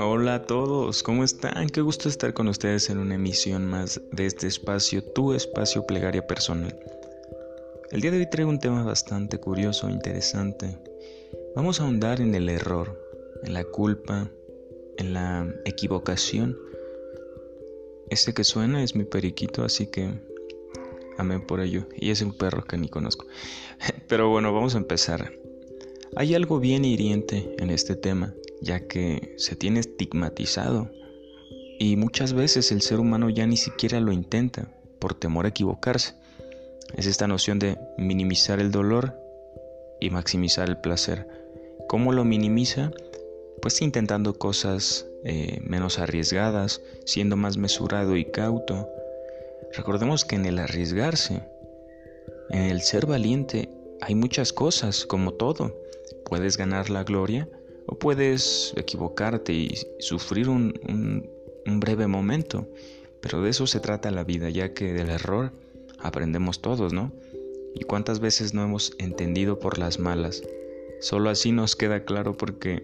Hola a todos, ¿cómo están? Qué gusto estar con ustedes en una emisión más de este espacio, tu espacio plegaria personal. El día de hoy traigo un tema bastante curioso e interesante. Vamos a ahondar en el error, en la culpa, en la equivocación. Este que suena es mi periquito, así que amén por ello. Y es un perro que ni conozco. Pero bueno, vamos a empezar. Hay algo bien hiriente en este tema, ya que se tiene estigmatizado y muchas veces el ser humano ya ni siquiera lo intenta por temor a equivocarse. Es esta noción de minimizar el dolor y maximizar el placer. ¿Cómo lo minimiza? Pues intentando cosas eh, menos arriesgadas, siendo más mesurado y cauto. Recordemos que en el arriesgarse, en el ser valiente, hay muchas cosas, como todo. Puedes ganar la gloria o puedes equivocarte y sufrir un, breve momento. Pero de eso se trata la vida, ya que del error aprendemos todos, ¿no? ¿Y cuántas veces no hemos entendido por las malas? Solo así nos queda claro porque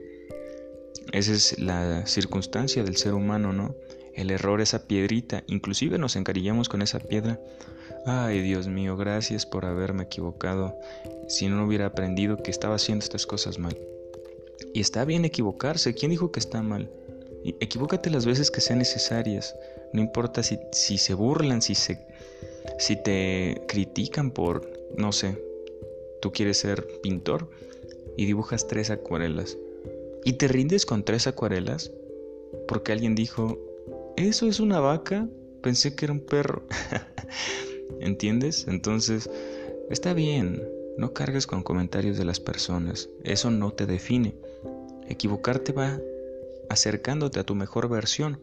esa es la circunstancia del ser humano, ¿no? El error, esa piedrita, inclusive nos encarillamos con esa piedra Ay, Dios mío, gracias por haberme equivocado. Si no hubiera aprendido que estaba haciendo estas cosas mal. Y está bien equivocarse. ¿Quién dijo que está mal? equivócate las veces que sean necesarias. No importa si, si se burlan, si, se, si te critican por, no sé, tú quieres ser pintor y dibujas tres acuarelas. Y te rindes con tres acuarelas porque alguien dijo, ¿eso es una vaca? Pensé que era un perro. ¿Entiendes? Entonces, está bien, no cargues con comentarios de las personas, eso no te define. Equivocarte va acercándote a tu mejor versión,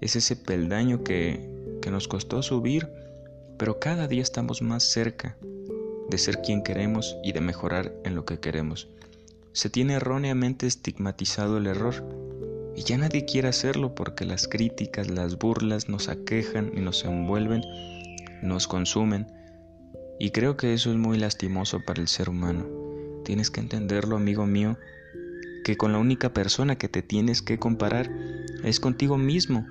es ese peldaño que, que nos costó subir, pero cada día estamos más cerca de ser quien queremos y de mejorar en lo que queremos. Se tiene erróneamente estigmatizado el error y ya nadie quiere hacerlo porque las críticas, las burlas nos aquejan y nos envuelven nos consumen. Y creo que eso es muy lastimoso para el ser humano. Tienes que entenderlo, amigo mío, que con la única persona que te tienes que comparar es contigo mismo.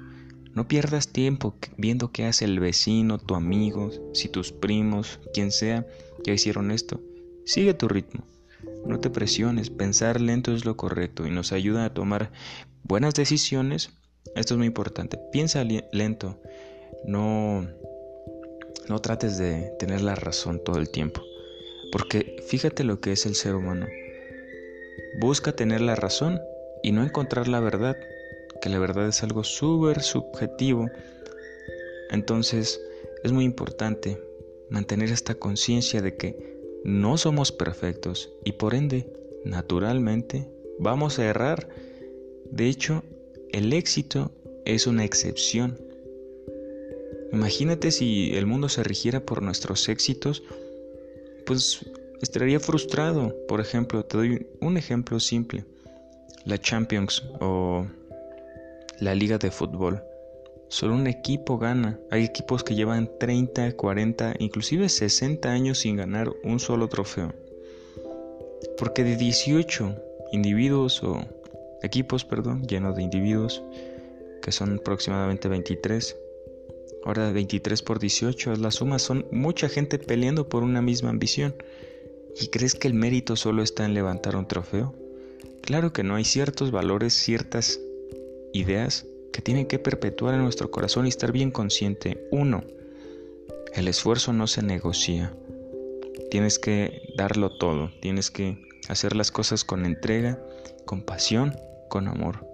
No pierdas tiempo viendo qué hace el vecino, tu amigo, si tus primos, quien sea, ya hicieron esto. Sigue tu ritmo. No te presiones, pensar lento es lo correcto y nos ayuda a tomar buenas decisiones. Esto es muy importante. Piensa lento. No no trates de tener la razón todo el tiempo, porque fíjate lo que es el ser humano. Busca tener la razón y no encontrar la verdad, que la verdad es algo súper subjetivo. Entonces es muy importante mantener esta conciencia de que no somos perfectos y por ende, naturalmente, vamos a errar. De hecho, el éxito es una excepción Imagínate si el mundo se rigiera por nuestros éxitos, pues estaría frustrado. Por ejemplo, te doy un ejemplo simple. La Champions o la Liga de Fútbol. Solo un equipo gana. Hay equipos que llevan 30, 40, inclusive 60 años sin ganar un solo trofeo. Porque de 18 individuos o equipos, perdón, llenos de individuos, que son aproximadamente 23, Ahora 23 por 18, las sumas son mucha gente peleando por una misma ambición. ¿Y crees que el mérito solo está en levantar un trofeo? Claro que no, hay ciertos valores, ciertas ideas que tienen que perpetuar en nuestro corazón y estar bien consciente. Uno, el esfuerzo no se negocia. Tienes que darlo todo, tienes que hacer las cosas con entrega, con pasión, con amor.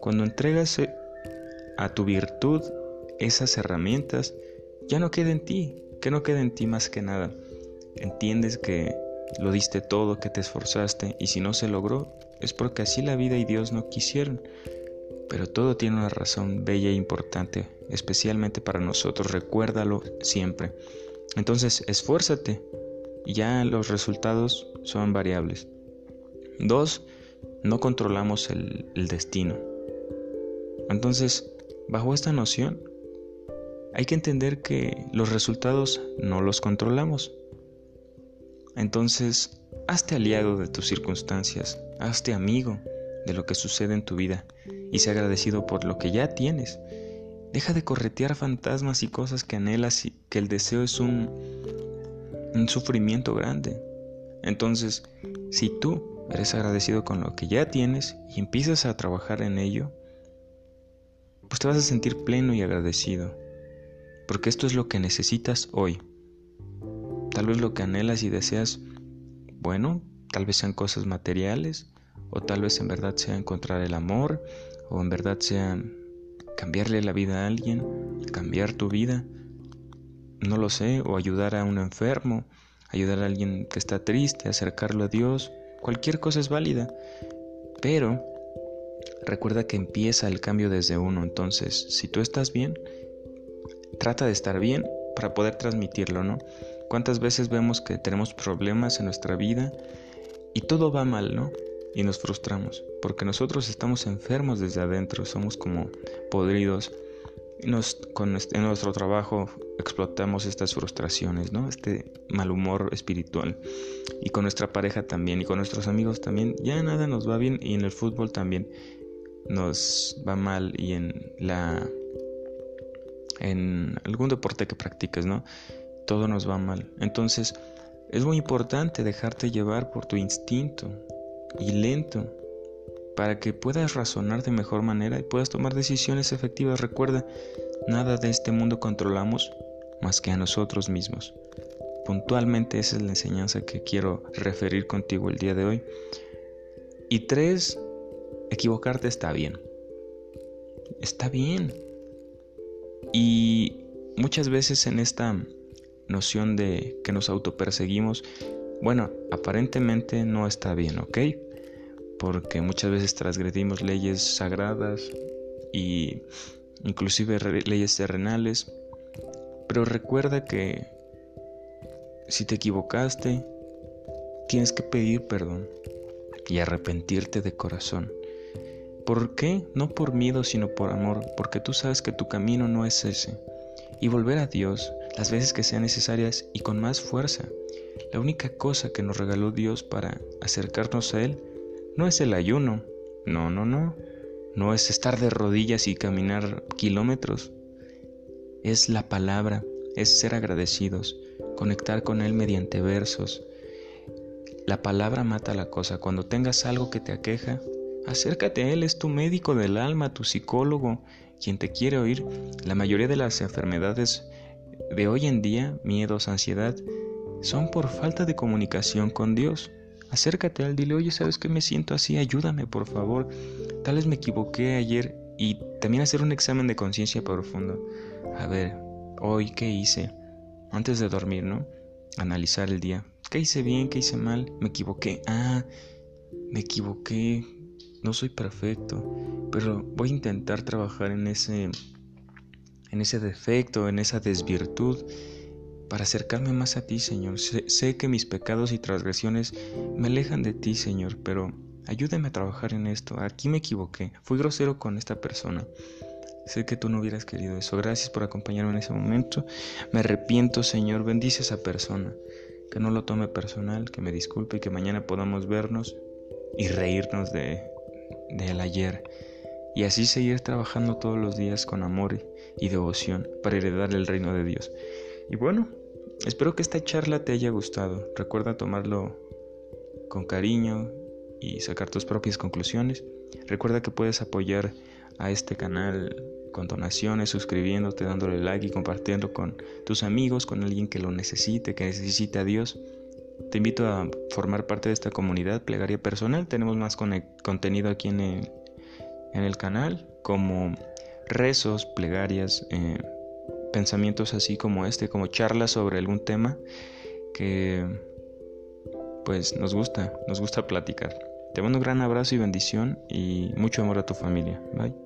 Cuando entregas eh, a tu virtud esas herramientas, ya no queda en ti, que no queda en ti más que nada. Entiendes que lo diste todo, que te esforzaste y si no se logró es porque así la vida y Dios no quisieron. Pero todo tiene una razón bella e importante, especialmente para nosotros, recuérdalo siempre. Entonces, esfuérzate ya los resultados son variables. Dos, no controlamos el destino. Entonces, bajo esta noción, hay que entender que los resultados no los controlamos. Entonces, hazte aliado de tus circunstancias, hazte amigo de lo que sucede en tu vida y sea agradecido por lo que ya tienes. Deja de corretear fantasmas y cosas que anhelas y que el deseo es un, un sufrimiento grande. Entonces, si tú eres agradecido con lo que ya tienes y empiezas a trabajar en ello, pues te vas a sentir pleno y agradecido, porque esto es lo que necesitas hoy. Tal vez lo que anhelas y deseas, bueno, tal vez sean cosas materiales, o tal vez en verdad sea encontrar el amor, o en verdad sea cambiarle la vida a alguien, cambiar tu vida, no lo sé, o ayudar a un enfermo, ayudar a alguien que está triste, acercarlo a Dios, cualquier cosa es válida, pero recuerda que empieza el cambio desde uno, entonces si tú estás bien, trata de estar bien para poder transmitirlo, ¿no? ¿Cuántas veces vemos que tenemos problemas en nuestra vida y todo va mal, ¿no? Y nos frustramos, porque nosotros estamos enfermos desde adentro, somos como podridos. Nos, con en nuestro trabajo explotamos estas frustraciones, ¿no? Este mal humor espiritual. Y con nuestra pareja también, y con nuestros amigos también. Ya nada nos va bien y en el fútbol también nos va mal y en la en algún deporte que practiques, ¿no? Todo nos va mal. Entonces, es muy importante dejarte llevar por tu instinto y lento para que puedas razonar de mejor manera y puedas tomar decisiones efectivas. Recuerda, nada de este mundo controlamos más que a nosotros mismos. Puntualmente esa es la enseñanza que quiero referir contigo el día de hoy. Y tres, equivocarte está bien. Está bien. Y muchas veces en esta noción de que nos autoperseguimos, bueno, aparentemente no está bien, ¿ok? Porque muchas veces transgredimos leyes sagradas y inclusive leyes terrenales, pero recuerda que si te equivocaste, tienes que pedir perdón y arrepentirte de corazón. ¿Por qué? No por miedo, sino por amor, porque tú sabes que tu camino no es ese. Y volver a Dios las veces que sean necesarias y con más fuerza. La única cosa que nos regaló Dios para acercarnos a Él no es el ayuno, no, no, no, no es estar de rodillas y caminar kilómetros, es la palabra, es ser agradecidos, conectar con Él mediante versos. La palabra mata la cosa, cuando tengas algo que te aqueja, Acércate a Él, es tu médico del alma, tu psicólogo, quien te quiere oír. La mayoría de las enfermedades de hoy en día, miedos, ansiedad, son por falta de comunicación con Dios. Acércate a Él, dile, oye, ¿sabes que me siento así? Ayúdame, por favor. Tal vez me equivoqué ayer y también hacer un examen de conciencia profundo. A ver, hoy, ¿qué hice? Antes de dormir, ¿no? Analizar el día. ¿Qué hice bien? ¿Qué hice mal? Me equivoqué. Ah, me equivoqué no soy perfecto, pero voy a intentar trabajar en ese en ese defecto, en esa desvirtud para acercarme más a ti, Señor. Sé, que mis pecados y transgresiones me alejan de ti, Señor, pero ayúdame a trabajar en esto. Aquí me equivoqué, fui grosero con esta persona. Sé que tú no hubieras querido eso. Gracias por acompañarme en ese momento. Me arrepiento, Señor. Bendice a esa persona. Que no lo tome personal, que me disculpe y que mañana podamos vernos y reírnos de, ayer y así seguir trabajando todos los días con amor y devoción para heredar el reino de Dios. Y bueno, espero que esta charla te haya gustado. Recuerda tomarlo con cariño y sacar tus propias conclusiones. Recuerda que puedes apoyar a este canal con donaciones, suscribiéndote, dándole like y compartiendo con tus amigos, con alguien que lo necesite, que necesite a Dios. Te invito a formar parte de esta comunidad plegaria personal. Tenemos más contenido aquí en el, canal, como rezos, plegarias, eh, pensamientos así como este, como charlas sobre algún tema que pues nos gusta, nos gusta platicar. Te mando un gran abrazo y bendición y mucho amor a tu familia. Bye.